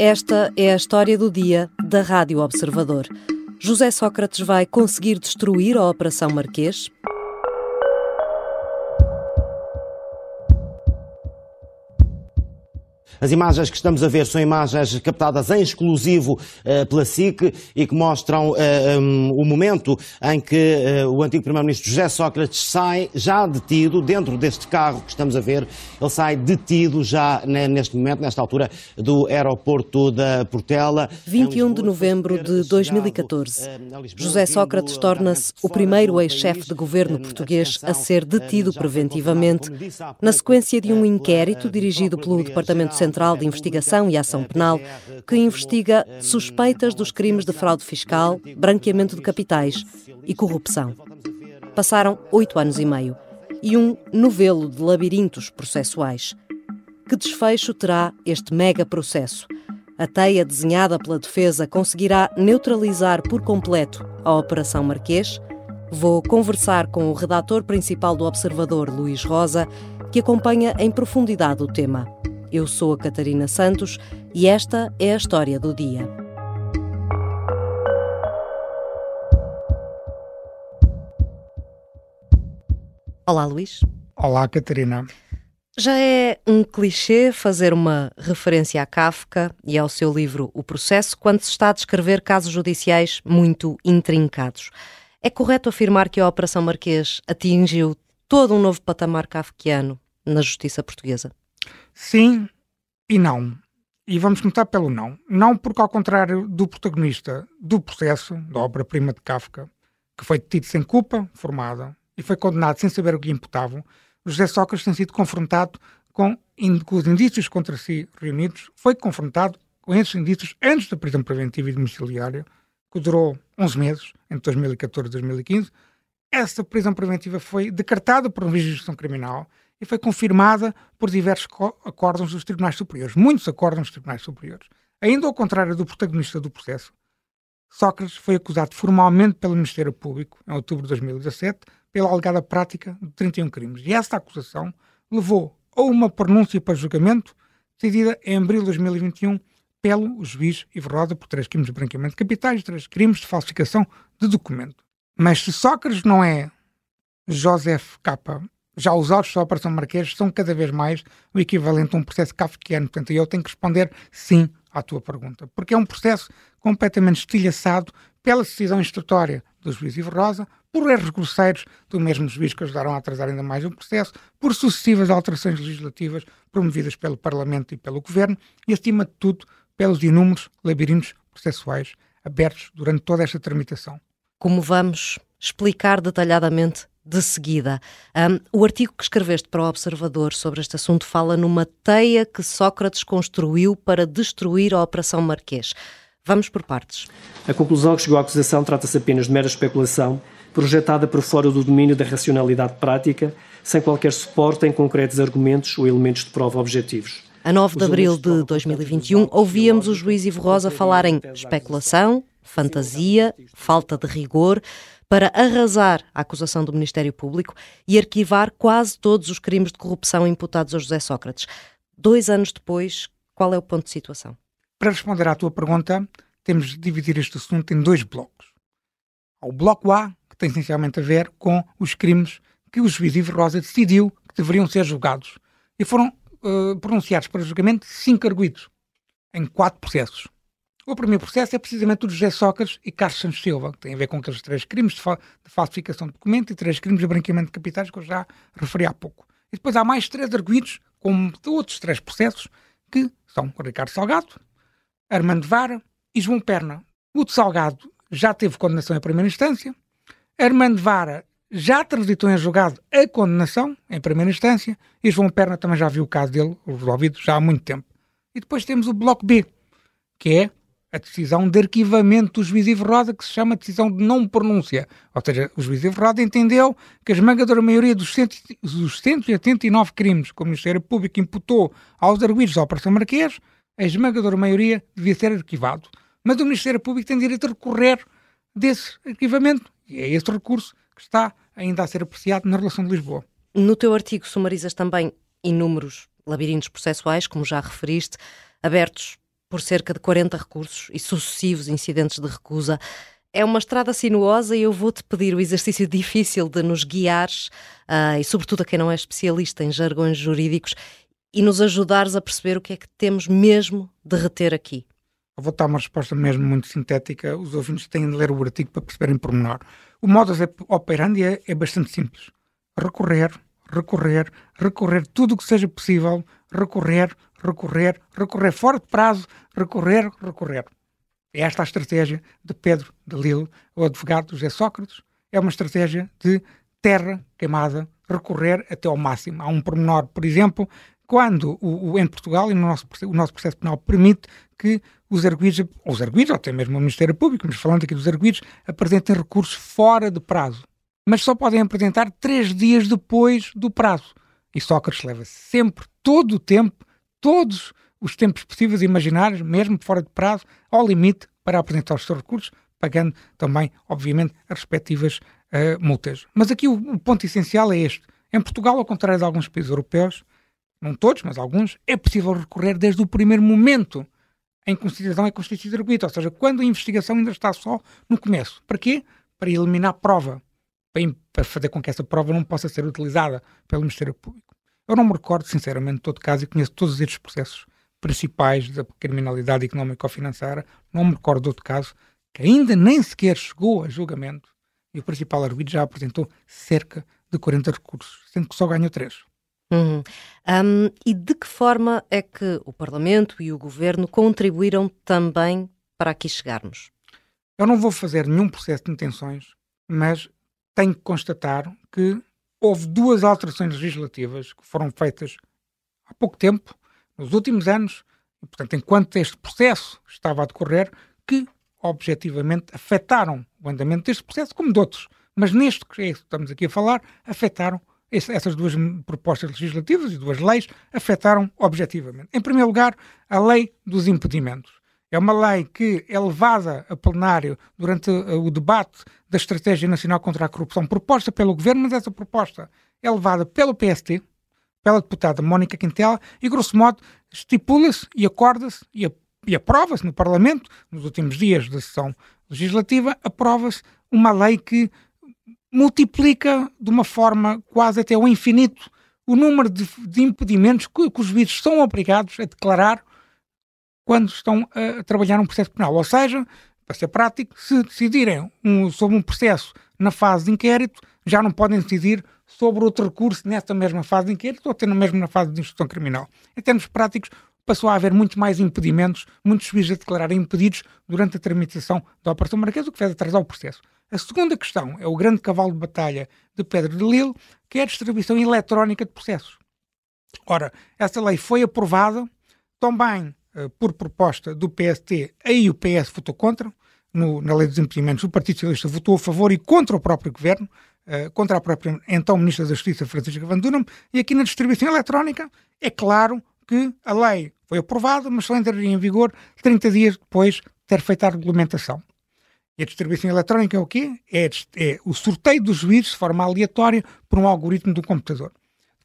Esta é a história do dia da Rádio Observador. José Sócrates vai conseguir destruir a Operação Marquês? As imagens que estamos a ver são imagens captadas em exclusivo uh, pela SIC e que mostram um, o momento em que uh, o antigo Primeiro-Ministro José Sócrates sai já detido dentro deste carro que estamos a ver. Ele sai detido já neste momento, nesta altura, do aeroporto da Portela. 21 de novembro de 2014. José Sócrates torna-se o primeiro ex-chefe de governo português a ser detido preventivamente, na sequência de um inquérito dirigido pelo Departamento Central Central de Investigação e Ação Penal, que investiga suspeitas dos crimes de fraude fiscal, branqueamento de capitais e corrupção. Passaram oito anos e meio e um novelo de labirintos processuais. Que desfecho terá este mega processo? A teia desenhada pela defesa conseguirá neutralizar por completo a Operação Marquês? Vou conversar com o redator principal do Observador, Luís Rosa, que acompanha em profundidade o tema. Eu sou a Catarina Santos e esta é a história do dia. Olá, Luís. Olá, Catarina. Já é um clichê fazer uma referência a Kafka e ao seu livro O Processo quando se está a descrever casos judiciais muito intrincados. É correto afirmar que a Operação Marquês atingiu todo um novo patamar kafkiano na justiça portuguesa? Sim e não. E vamos começar pelo não. Não porque, ao contrário do protagonista do processo, da obra-prima de Kafka, que foi detido sem culpa formada e foi condenado sem saber o que imputavam, José Sócrates tem sido confrontado com, com os indícios contra si reunidos, foi confrontado com esses indícios antes da prisão preventiva e domiciliária, que durou 11 meses, entre 2014 e 2015. Essa prisão preventiva foi decretada por uma jurisdição criminal e foi confirmada por diversos acórdãos dos tribunais superiores, muitos acórdãos dos tribunais superiores. Ainda ao contrário do protagonista do processo, Sócrates foi acusado formalmente pelo Ministério Público, em outubro de 2017, pela alegada prática de 31 crimes. E esta acusação levou a uma pronúncia para julgamento, decidida em abril de 2021 pelo juiz Ivo por três crimes de branqueamento de capitais e três crimes de falsificação de documento. Mas se Sócrates não é Joseph K. Já os autos da Operação Marquês são cada vez mais o equivalente a um processo kafkiano. Portanto, eu tenho que responder sim à tua pergunta. Porque é um processo completamente estilhaçado pela decisão instrutória do juiz Ivo Rosa, por erros grosseiros do mesmo juiz que ajudaram a atrasar ainda mais o processo, por sucessivas alterações legislativas promovidas pelo Parlamento e pelo Governo e, acima de tudo, pelos inúmeros labirintos processuais abertos durante toda esta tramitação. Como vamos explicar detalhadamente de seguida. Um, o artigo que escreveste para o Observador sobre este assunto fala numa teia que Sócrates construiu para destruir a Operação Marquês. Vamos por partes. A conclusão que chegou à acusação trata-se apenas de mera especulação, projetada por fora do domínio da racionalidade prática, sem qualquer suporte em concretos argumentos ou elementos de prova objetivos. A 9 de abril de 2021, ouvíamos o juiz Ivo Rosa falar em especulação, fantasia, falta de rigor para arrasar a acusação do Ministério Público e arquivar quase todos os crimes de corrupção imputados a José Sócrates. Dois anos depois, qual é o ponto de situação? Para responder à tua pergunta, temos de dividir este assunto em dois blocos. O bloco A, que tem essencialmente a ver com os crimes que o juiz Ivo Rosa decidiu que deveriam ser julgados. E foram uh, pronunciados para julgamento cinco arguidos, em quatro processos. O primeiro processo é precisamente o de José Sócrates e Carlos Santos Silva, que tem a ver com aqueles três crimes de, fa de falsificação de documento e três crimes de branqueamento de capitais que eu já referi há pouco. E depois há mais três arguídos, como outros três processos, que são Ricardo Salgado, Armando Vara e João Perna. O de Salgado já teve condenação em primeira instância, Armando Vara já transitou em julgado a condenação em primeira instância e João Perna também já viu o caso dele resolvido já há muito tempo. E depois temos o Bloco B, que é a decisão de arquivamento do juiz Ivo Roda, que se chama decisão de não pronúncia. Ou seja, o juiz Ivo Roda entendeu que a esmagadora maioria dos, cento, dos 189 crimes que o Ministério Público imputou aos arguidos da Operação Marquês, a esmagadora maioria devia ser arquivado. Mas o Ministério Público tem direito a recorrer desse arquivamento. E é esse recurso que está ainda a ser apreciado na relação de Lisboa. No teu artigo sumarizas também inúmeros labirintos processuais, como já referiste, abertos por cerca de 40 recursos e sucessivos incidentes de recusa. É uma estrada sinuosa e eu vou-te pedir o exercício difícil de nos guiares, uh, e sobretudo a quem não é especialista em jargões jurídicos, e nos ajudares a perceber o que é que temos mesmo de reter aqui. Eu vou dar uma resposta mesmo muito sintética. Os ouvintes têm de ler o artigo para perceberem pormenor. O modus operandi é, é bastante simples. Recorrer, recorrer, recorrer tudo o que seja possível, recorrer, recorrer, recorrer fora de prazo, recorrer, recorrer. É esta a estratégia de Pedro de Lille, o advogado José Sócrates. É uma estratégia de terra queimada, recorrer até ao máximo. Há um pormenor, por exemplo, quando o, o, em Portugal e no nosso, o nosso processo penal permite que os arguidos, ou os arguidos, ou até mesmo o Ministério Público, mas falando aqui dos arguidos, apresentem recursos fora de prazo. Mas só podem apresentar três dias depois do prazo. E Sócrates leva sempre, todo o tempo, todos os tempos possíveis e imaginários, mesmo fora de prazo, ao limite para apresentar os seus recursos, pagando também, obviamente, as respectivas uh, multas. Mas aqui o, o, ponto essencial é este. Em Portugal, ao contrário de alguns países europeus, não todos, mas alguns, é possível recorrer desde o primeiro momento em cidadão é constituído arguido, ou seja, quando a investigação ainda está só no começo. Para quê? Para eliminar prova, para fazer com que essa prova não possa ser utilizada pelo Ministério Público. Eu não me recordo, sinceramente, de todo caso, e conheço todos estes processos principais da criminalidade económica ou financeira, não me recordo de outro caso, que ainda nem sequer chegou a julgamento e o principal arguido já apresentou cerca de 40 recursos, sendo que só ganhou 3. Uhum. Um, e de que forma é que o Parlamento e o Governo contribuíram também para aqui chegarmos? Eu não vou fazer nenhum processo de intenções, mas tenho que constatar que houve duas alterações legislativas que foram feitas há pouco tempo, nos últimos anos, e, portanto, enquanto este processo estava a decorrer, que objetivamente afetaram o andamento deste processo, como de outros. Mas neste que é estamos aqui a falar, afetaram essas duas propostas legislativas e duas leis afetaram objetivamente. Em primeiro lugar, a lei dos impedimentos. É uma lei que é levada a plenário durante eh, o debate da Estratégia Nacional contra a Corrupção, proposta pelo Governo, mas essa proposta é levada pelo PST, pela deputada Mónica Quintela, e grosso modo estipula-se e acorda-se e, e aprova-se no Parlamento, nos últimos dias da sessão legislativa, aprova-se uma lei que multiplica de uma forma quase até ao infinito o número de, de impedimentos que, que, os juízes são obrigados a declarar quando estão a, trabalhar um processo penal. Ou seja, para ser prático, se decidirem um, sobre um processo na fase de inquérito, já não podem decidir sobre outro recurso nessa mesma fase de inquérito ou até mesmo na fase de instrução criminal. Em termos práticos, passou a haver muito mais impedimentos, muitos juízes a declararem impedidos durante a tramitação da Operação Marquesa, o que fez atrasar o processo. A segunda questão é o grande cavalo de batalha de Pedro de Lille, que é a distribuição eletrónica de processos. Ora, essa lei foi aprovada também por proposta do PST, aí o PS votou contra, no, na lei dos impedimentos o Partido Socialista votou a favor e contra o próprio governo, uh, contra a própria então Ministra da Justiça, Francisca Van Dunham, e aqui na distribuição eletrónica é claro que a lei foi aprovada, mas só entraria em vigor 30 dias depois de ter feito a regulamentação. E a distribuição eletrónica é o quê? É, é, o sorteio dos juízes de forma aleatória por um algoritmo do computador,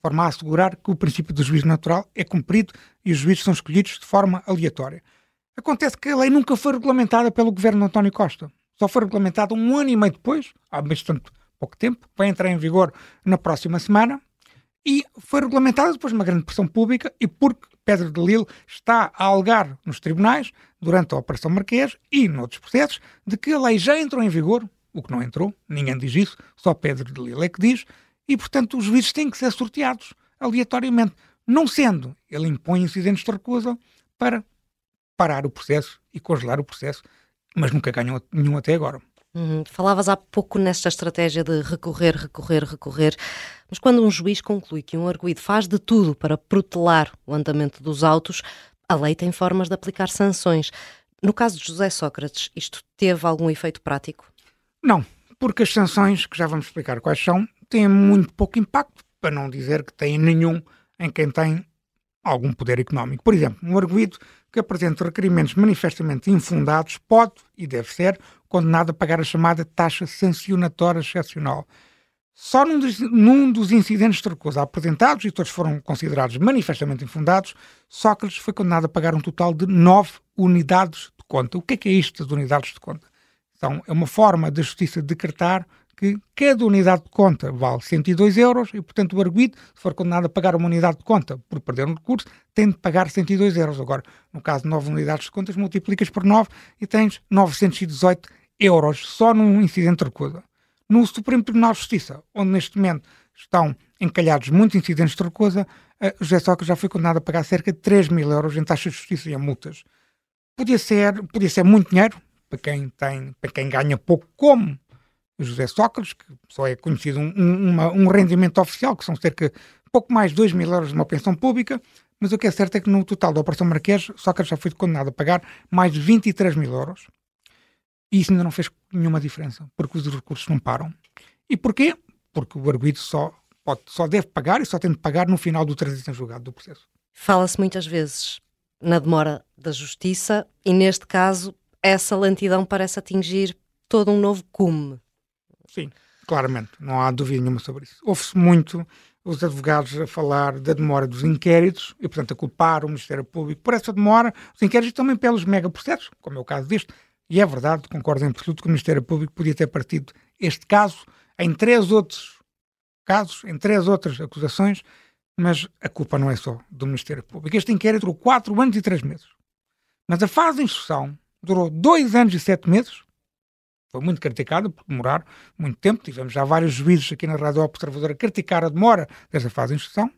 forma a assegurar que o princípio do juízo natural é cumprido e os juízes são escolhidos de forma aleatória. Acontece que a lei nunca foi regulamentada pelo governo de António Costa. Só foi regulamentada um ano e meio depois, há bastante pouco tempo, vai entrar em vigor na próxima semana, e foi regulamentada depois de uma grande pressão pública e porque Pedro de Lille está a alegar nos tribunais, durante a Operação Marquês e noutros processos, de que a lei já entrou em vigor, o que não entrou, ninguém diz isso, só Pedro de Lille é que diz, e portanto os juízes têm que ser sorteados aleatoriamente. Não sendo, ele impõe incidentes de recusa para parar o processo e congelar o processo, mas nunca ganhou nenhum até agora. Uhum. Falavas há pouco nesta estratégia de recorrer, recorrer, recorrer, mas quando um juiz conclui que um arguído faz de tudo para protelar o andamento dos autos, a lei tem formas de aplicar sanções. No caso de José Sócrates, isto teve algum efeito prático? Não, porque as sanções, que já vamos explicar quais são, têm muito pouco impacto, para não dizer que têm nenhum em quem tem algum poder económico. Por exemplo, um arguído que apresenta requerimentos manifestamente infundados pode e deve ser condenado a pagar a chamada taxa sancionatória excepcional. Só num dos, num dos, incidentes de recusa apresentados, e todos foram considerados manifestamente infundados, Sócrates foi condenado a pagar um total de 9 unidades de conta. O que é, que é isto das unidades de conta? Então, é uma forma da justiça decretar que cada unidade de conta vale 102 euros e, portanto, o arguido, se for condenado a pagar uma unidade de conta por perder um recurso, tem de pagar 102 euros. Agora, no caso de 9 unidades de contas, multiplicas por 9 e tens 918 euros só num incidente de recusa. No Supremo Tribunal de Justiça, onde neste momento estão encalhados muitos incidentes de recusa, José Sócrates já foi condenado a pagar cerca de 3 mil euros em taxas de justiça e em multas. Podia ser, podia ser muito dinheiro, para quem, tem, para quem ganha pouco, como José Sócrates, que só é conhecido um, uma, um rendimento oficial, que são cerca pouco mais de 2 mil euros de uma pensão pública, mas o que é certo é que no total da Operação Marquês, Sócrates já foi condenado a pagar mais de 23 mil euros. E isso ainda não fez nenhuma diferença, porque os recursos não param. E porquê? Porque o arguido só, pode, só deve pagar e só tem de pagar no final do trânsito em julgado do processo. Fala-se muitas vezes na demora da justiça e, neste caso, essa lentidão parece atingir todo um novo cume. Sim, claramente, não há dúvida nenhuma sobre isso. Ouve-se muito os advogados a falar da demora dos inquéritos e, portanto, a culpar o Ministério Público por essa demora, os inquéritos também pelos megaprocessos, como é o caso deste. E é verdade, concordo em absoluto que o Ministério Público podia ter partido este caso em três outros casos, em três outras acusações, mas a culpa não é só do Ministério Público. Este inquérito durou quatro anos e três meses. Mas a fase de instrução durou dois anos e sete meses. Foi muito criticado por demorar muito tempo. Tivemos já vários juízes aqui na Rádio Observadora a criticar a demora dessa fase de instrução.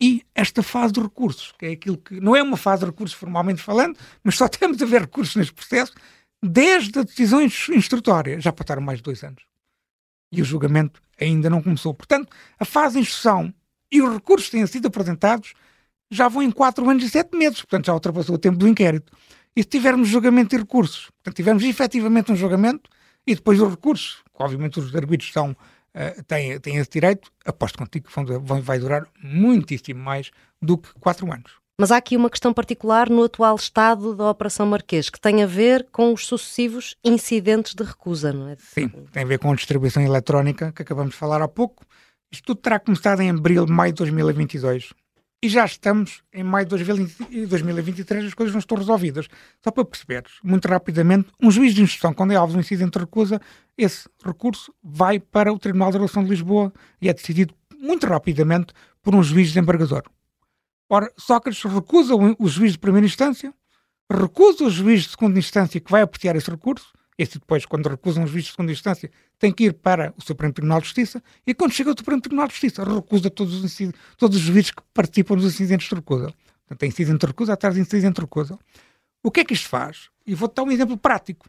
E esta fase de recursos, que é aquilo que não é uma fase de recursos formalmente falando, mas só temos a ver recursos neste processo, desde as decisões instrutórias, já passaram mais de dois anos. E o julgamento ainda não começou. Portanto, a fase de instrução e os recursos que têm sido apresentados já vão em quatro anos e sete meses. Portanto, já ultrapassou o tempo do inquérito. E se tivermos julgamento e recursos, portanto, tivermos efetivamente um julgamento e depois os recursos, que obviamente os arguidos uh, têm, têm esse direito, aposto contigo que vão, vai durar muitíssimo mais do que quatro anos. Mas há aqui uma questão particular no atual estado da Operação Marquês, que tem a ver com os sucessivos incidentes de recusa, não é? Sim, tem a ver com a distribuição eletrónica, que acabamos de falar há pouco. Isto tudo terá começado em abril, maio de 2022 e já estamos em maio de 2023 as coisas não estão resolvidas. Só para perceberes, muito rapidamente, um juiz de instrução, quando é alvo de um incidente de recusa, esse recurso vai para o Tribunal de Relação de Lisboa e é decidido muito rapidamente por um juiz desembargador. Ora, Sócrates recusa o juiz de primeira instância, recusa o juiz de segunda instância que vai apreciar esse recurso, esse depois, quando recusa um juiz de segunda instância, tem que ir para o Supremo Tribunal de Justiça e quando chega ao Supremo Tribunal de Justiça, recusa todos os, todos os juízes que participam dos incidentes de recusa. Portanto, tem incidente de recusa atrás de incidente de recusa. O que é que isto faz? E vou-te dar um exemplo prático.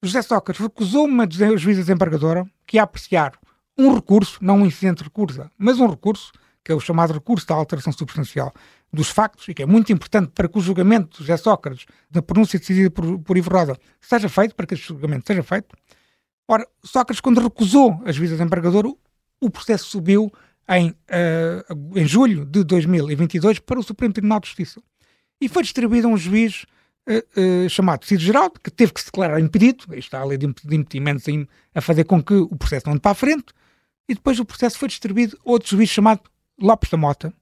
José Sócrates recusou uma juíza desembargadora que ia apreciar um recurso, não um incidente de recusa, mas um recurso, que é o chamado recurso da alteração substancial dos factos, e que é muito importante para que o julgamento de José Sócrates, da pronúncia decidida por, por Ivo Roda, seja feito, para que esse julgamento seja feito. Ora, Sócrates, quando recusou as visas de embargador, o processo subiu em, uh, em julho de 2022 para o Supremo Tribunal de Justiça. E foi distribuído a um juiz uh, uh, chamado Cid Geraldo, que teve que se declarar impedido, aí está a lei de impedimentos a fazer com que o processo não ande para a frente, e depois o processo foi distribuído a outro juiz chamado Lopes da Mota,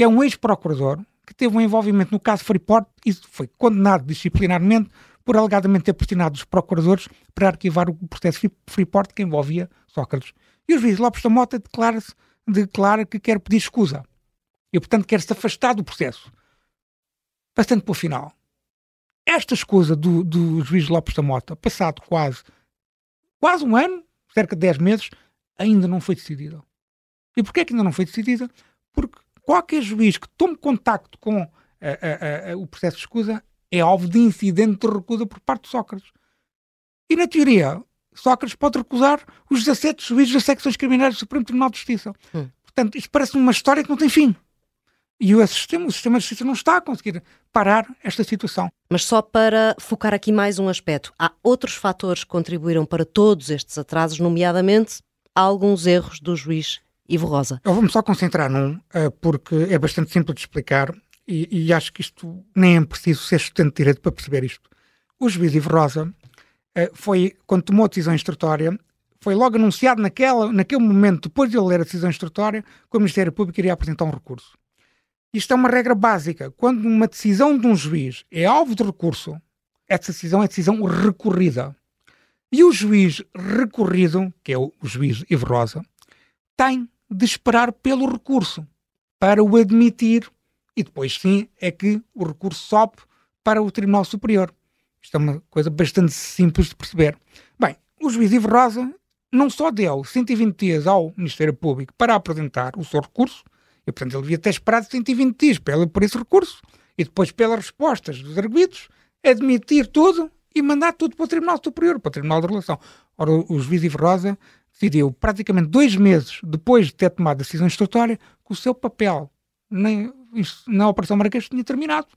que é um ex-procurador que teve um envolvimento no caso Freeport e foi condenado disciplinarmente por alegadamente ter pressionado os procuradores para arquivar o processo Freeport que envolvia Sócrates. E o juiz Lopes da Mota declara, declara que quer pedir escusa e, portanto, quer se afastar do processo. Passando para o final. Esta escusa do, do juiz Lopes da Mota, passado quase, quase um ano, cerca de 10 meses, ainda não foi decidida. E porquê é que ainda não foi decidida? Porque qualquer juiz que tome contacto com a, a, a, o processo de escusa é alvo de incidente de recusa por parte de Sócrates. E na teoria, Sócrates pode recusar os 17 juízes das secções criminais do Supremo Tribunal de Justiça. Hum. Portanto, isto parece uma história que não tem fim. E o sistema, o sistema de justiça não está a conseguir parar esta situação. Mas só para focar aqui mais um aspecto, há outros fatores que contribuíram para todos estes atrasos, nomeadamente alguns erros do juiz Ivo Rosa. Eu vou-me só concentrar num, eh, porque é bastante simples de explicar e, e, acho que isto nem é preciso ser estudante de direito para perceber isto. O juiz Ivo Rosa eh, foi, quando tomou a decisão instrutória, foi logo anunciado naquela, naquele momento, depois de ele ler a decisão instrutória, que o Ministério Público iria apresentar um recurso. Isto é uma regra básica. Quando uma decisão de um juiz é alvo de recurso, essa decisão é decisão recorrida. E o juiz recorrido, que é o, juiz Ivo Rosa, tem de esperar pelo recurso para o admitir e depois sim é que o recurso sobe para o Tribunal Superior. Isto é uma coisa bastante simples de perceber. Bem, o juiz Ivo Rosa não só deu 120 dias ao Ministério Público para apresentar o seu recurso, e portanto ele devia ter esperado 120 dias por esse recurso, e depois pelas respostas dos arguidos, admitir tudo e mandar tudo para o Tribunal Superior, para o Tribunal de Relação. Ora, o juiz Ivo Rosa decidiu, praticamente dois meses depois de ter tomado a decisão instrutória, que o seu papel na, na Operação Marrakech tinha terminado.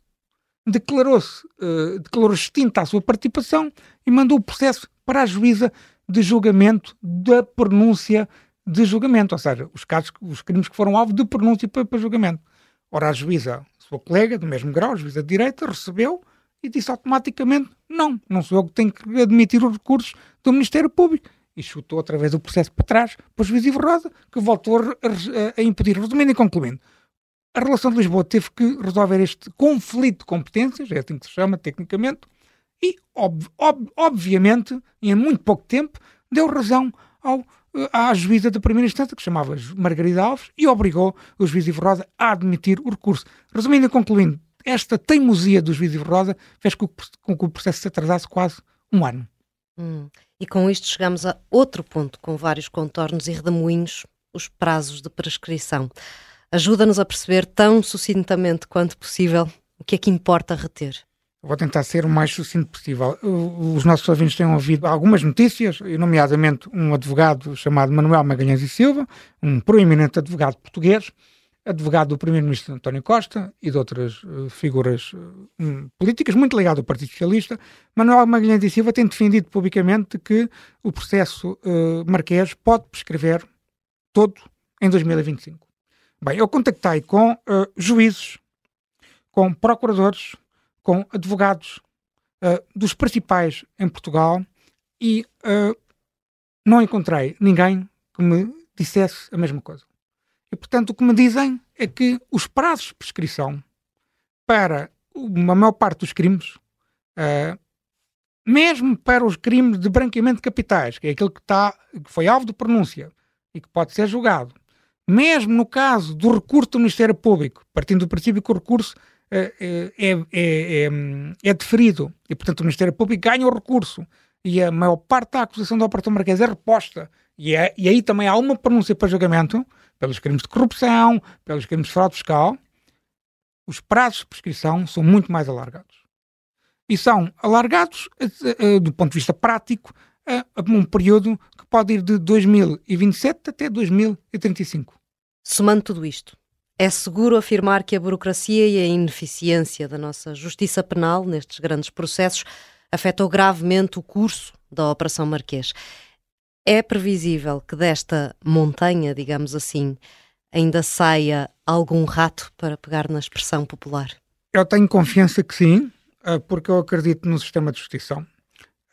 Declarou-se uh, declarou extinta a sua participação e mandou o processo para a juíza de julgamento da pronúncia de julgamento, ou seja, os casos, os crimes que foram alvo de pronúncia para, para julgamento. Ora, a juíza, sua colega do mesmo grau, a juíza de direita, recebeu e disse automaticamente: não, não sou eu que tenho que admitir os recursos do Ministério Público. E chutou através do processo para trás para o juiz Ivo Rosa, que voltou a, a, a impedir. Resumindo e concluindo, a relação de Lisboa teve que resolver este conflito de competências, é assim que se chama tecnicamente, e ob, ob, obviamente, em muito pouco tempo, deu razão ao, à juíza da primeira instância, que chamava Margarida Alves, e obrigou o juiz Ivo Rosa a admitir o recurso. Resumindo e concluindo, esta teimosia do juiz Ivo Rosa fez com que o processo se atrasasse quase um ano. Hum. E com isto chegamos a outro ponto com vários contornos e redemoinhos, os prazos de prescrição. Ajuda-nos a perceber tão sucintamente quanto possível o que é que importa reter. Vou tentar ser o mais sucinto possível. Os nossos ouvintes têm ouvido algumas notícias, nomeadamente um advogado chamado Manuel Magalhães e Silva, um proeminente advogado português, advogado do primeiro-ministro António Costa e de outras uh, figuras uh, políticas muito ligado ao Partido Socialista, Manuel Magalhães e Silva tem defendido publicamente que o processo uh, Marquês pode prescrever todo em 2025. Bem, eu contactei com juízes, com procuradores, com advogados dos principais em Portugal e não encontrei ninguém que me dissesse a mesma coisa. E, portanto, o que me dizem é que os prazos de prescrição para uma maior parte dos crimes, uh, mesmo para os crimes de branqueamento de capitais, que é aquele que, está, que foi alvo de pronúncia e que pode ser julgado, mesmo no caso do recurso do Ministério Público, partindo do princípio que o recurso uh, é, é, é, é, deferido e, portanto, o Ministério Público ganha o recurso e a maior parte da acusação da Operação Marquês é reposta e, é, e aí também há uma pronúncia para julgamento, pelos crimes de corrupção, pelos crimes de fraude fiscal, os prazos de prescrição são muito mais alargados. E são alargados, uh, uh, do ponto de vista prático, a um período que pode ir de 2027 até 2035. Somando tudo isto, é seguro afirmar que a burocracia e a ineficiência da nossa justiça penal nestes grandes processos afetou gravemente o curso da Operação Marquês. É previsível que desta montanha, digamos assim, ainda saia algum rato para pegar na expressão popular? Eu tenho confiança que sim, eh, porque eu acredito no sistema de justiça.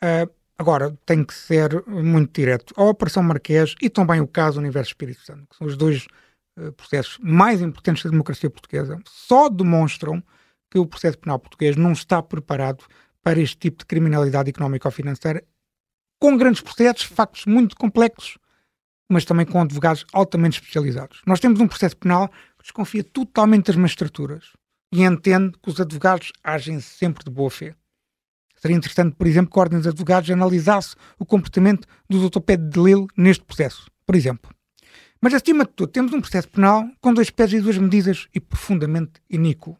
Eh, agora, tem que ser muito direto. A Operação Marquês e também o caso Universo Espírito Santo, que são os dois eh, processos mais importantes da democracia portuguesa, só demonstram que o processo penal português não está preparado para este tipo de criminalidade económica ou financeira com grandes processos, factos muito complexos, mas também com advogados altamente especializados. Nós temos um processo penal que desconfia totalmente das magistraturas e entende que os advogados agem sempre de boa fé. Seria interessante, por exemplo, que a Ordem dos Advogados analisasse o comportamento do Dr. Pedro de Lille neste processo, por exemplo. Mas, acima de tudo, temos um processo penal com dois pés e duas medidas e profundamente iníquo.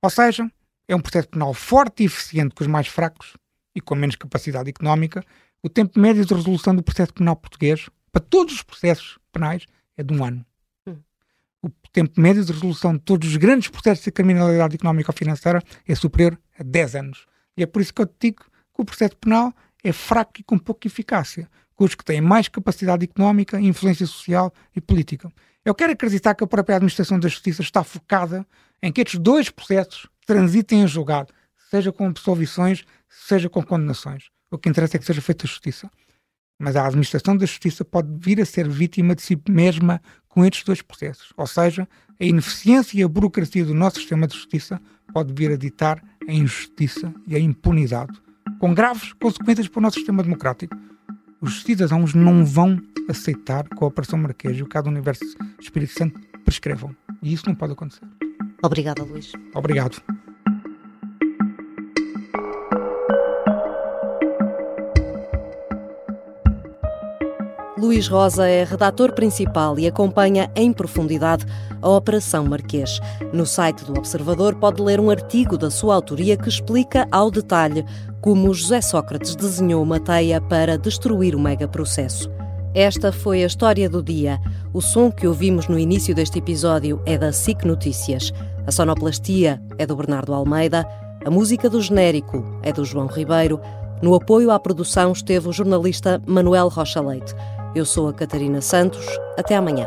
Ou seja, é um processo penal forte e eficiente com os mais fracos e com menos capacidade económica, o tempo médio de resolução do processo penal português, para todos os processos penais, é de um ano. Hum. O tempo médio de resolução de todos os grandes processos de criminalidade económica ou financeira é superior a 10 anos. E é por isso que eu te digo que o processo penal é fraco e com pouca eficácia, com os que têm mais capacidade económica, influência social e política. Eu quero acreditar que a própria administração da justiça está focada em que estes dois processos transitem em julgado, seja com absolvições, seja com condenações. O que interessa é que seja feita justiça. mas a administração da justiça pode vir a ser vítima de si mesma com estes dois processos. Ou seja, a ineficiência e a burocracia do nosso sistema de justiça pode vir a ditar a injustiça e a impunidade, com graves consequências para o nosso sistema democrático. Os cidadãos não vão aceitar que a Operação Marquês e o caso do Universo Espírito Santo prescrevam. E isso não pode acontecer. Obrigada, Luís. Obrigado. Luís Rosa é redator principal e acompanha em profundidade a Operação Marquês. No site do Observador pode ler um artigo da sua autoria que explica ao detalhe como José Sócrates desenhou uma teia para destruir o megaprocesso. Esta foi a história do dia. O som que ouvimos no início deste episódio é da SIC Notícias. A sonoplastia é do Bernardo Almeida. A música do genérico é do João Ribeiro. No apoio à produção esteve o jornalista Manuel Rocha Leite. Eu sou a Catarina Santos. Até amanhã.